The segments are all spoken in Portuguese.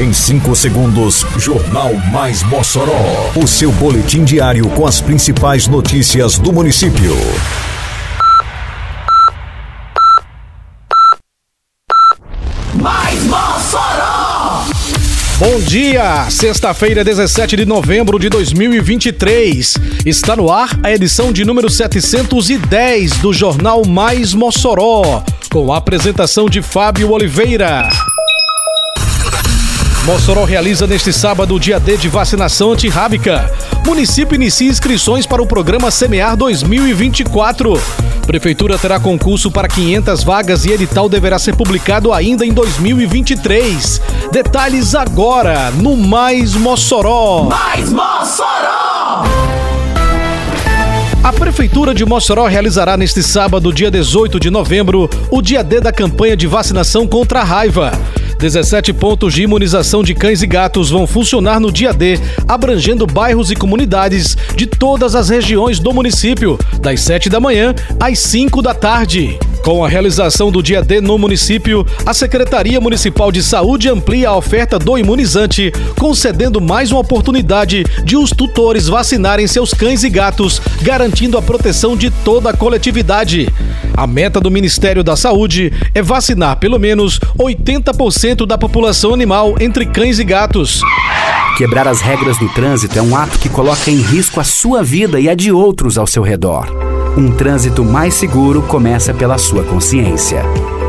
Em 5 segundos, Jornal Mais Mossoró. O seu boletim diário com as principais notícias do município. Mais Mossoró! Bom dia! Sexta-feira, 17 de novembro de 2023. Está no ar a edição de número 710 do Jornal Mais Mossoró, com a apresentação de Fábio Oliveira. Mossoró realiza neste sábado o dia D de vacinação antirrábica. Município inicia inscrições para o programa Semear 2024. Prefeitura terá concurso para 500 vagas e edital deverá ser publicado ainda em 2023. Detalhes agora no Mais Mossoró. Mais Mossoró! A Prefeitura de Mossoró realizará neste sábado, dia 18 de novembro, o dia D da campanha de vacinação contra a raiva. 17 pontos de imunização de cães e gatos vão funcionar no dia D, abrangendo bairros e comunidades de todas as regiões do município, das 7 da manhã às 5 da tarde. Com a realização do dia D no município, a Secretaria Municipal de Saúde amplia a oferta do imunizante, concedendo mais uma oportunidade de os tutores vacinarem seus cães e gatos, garantindo a proteção de toda a coletividade. A meta do Ministério da Saúde é vacinar pelo menos 80% da população animal entre cães e gatos. Quebrar as regras do trânsito é um ato que coloca em risco a sua vida e a de outros ao seu redor. Um trânsito mais seguro começa pela sua consciência.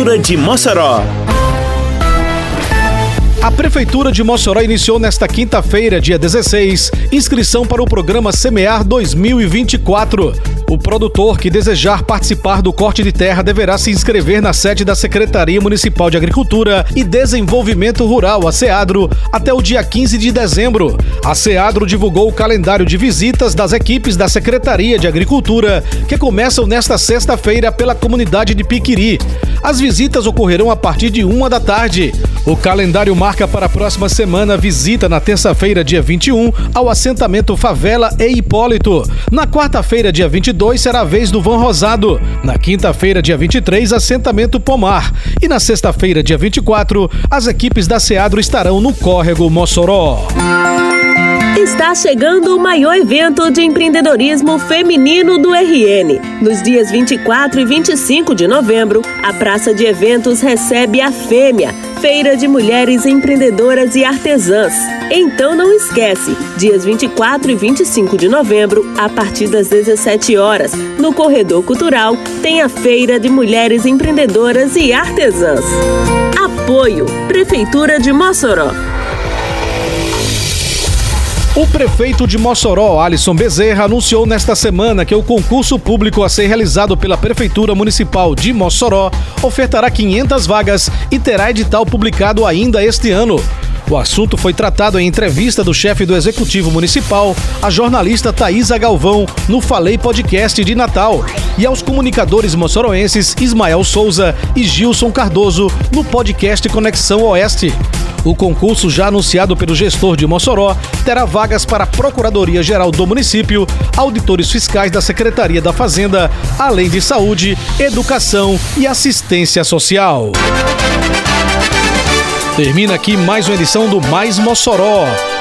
de Mossoró. A Prefeitura de Mossoró iniciou nesta quinta-feira, dia 16, inscrição para o programa Semear 2024. O produtor que desejar participar do corte de terra deverá se inscrever na sede da Secretaria Municipal de Agricultura e Desenvolvimento Rural, a SEADRO, até o dia 15 de dezembro. A SEADRO divulgou o calendário de visitas das equipes da Secretaria de Agricultura, que começam nesta sexta-feira pela comunidade de Piquiri. As visitas ocorrerão a partir de uma da tarde. O calendário marca para a próxima semana visita na terça-feira, dia 21, ao assentamento Favela e Hipólito. Na quarta-feira, dia 22, será a vez do Van Rosado. Na quinta-feira, dia 23, assentamento Pomar. E na sexta-feira, dia 24, as equipes da Seadro estarão no Córrego Mossoró. Está chegando o maior evento de empreendedorismo feminino do RN. Nos dias 24 e 25 de novembro, a Praça de Eventos recebe a Fêmea, Feira de Mulheres Empreendedoras e Artesãs. Então não esquece, dias 24 e 25 de novembro, a partir das 17 horas, no Corredor Cultural, tem a Feira de Mulheres Empreendedoras e Artesãs. Apoio Prefeitura de Mossoró. O prefeito de Mossoró, Alisson Bezerra, anunciou nesta semana que o concurso público a ser realizado pela Prefeitura Municipal de Mossoró ofertará 500 vagas e terá edital publicado ainda este ano. O assunto foi tratado em entrevista do chefe do Executivo Municipal, a jornalista Thaisa Galvão, no Falei Podcast de Natal, e aos comunicadores moçoroenses Ismael Souza e Gilson Cardoso, no podcast Conexão Oeste. O concurso, já anunciado pelo gestor de Mossoró, terá vagas para a Procuradoria-Geral do município, auditores fiscais da Secretaria da Fazenda, além de saúde, educação e assistência social. Termina aqui mais uma edição do Mais Mossoró,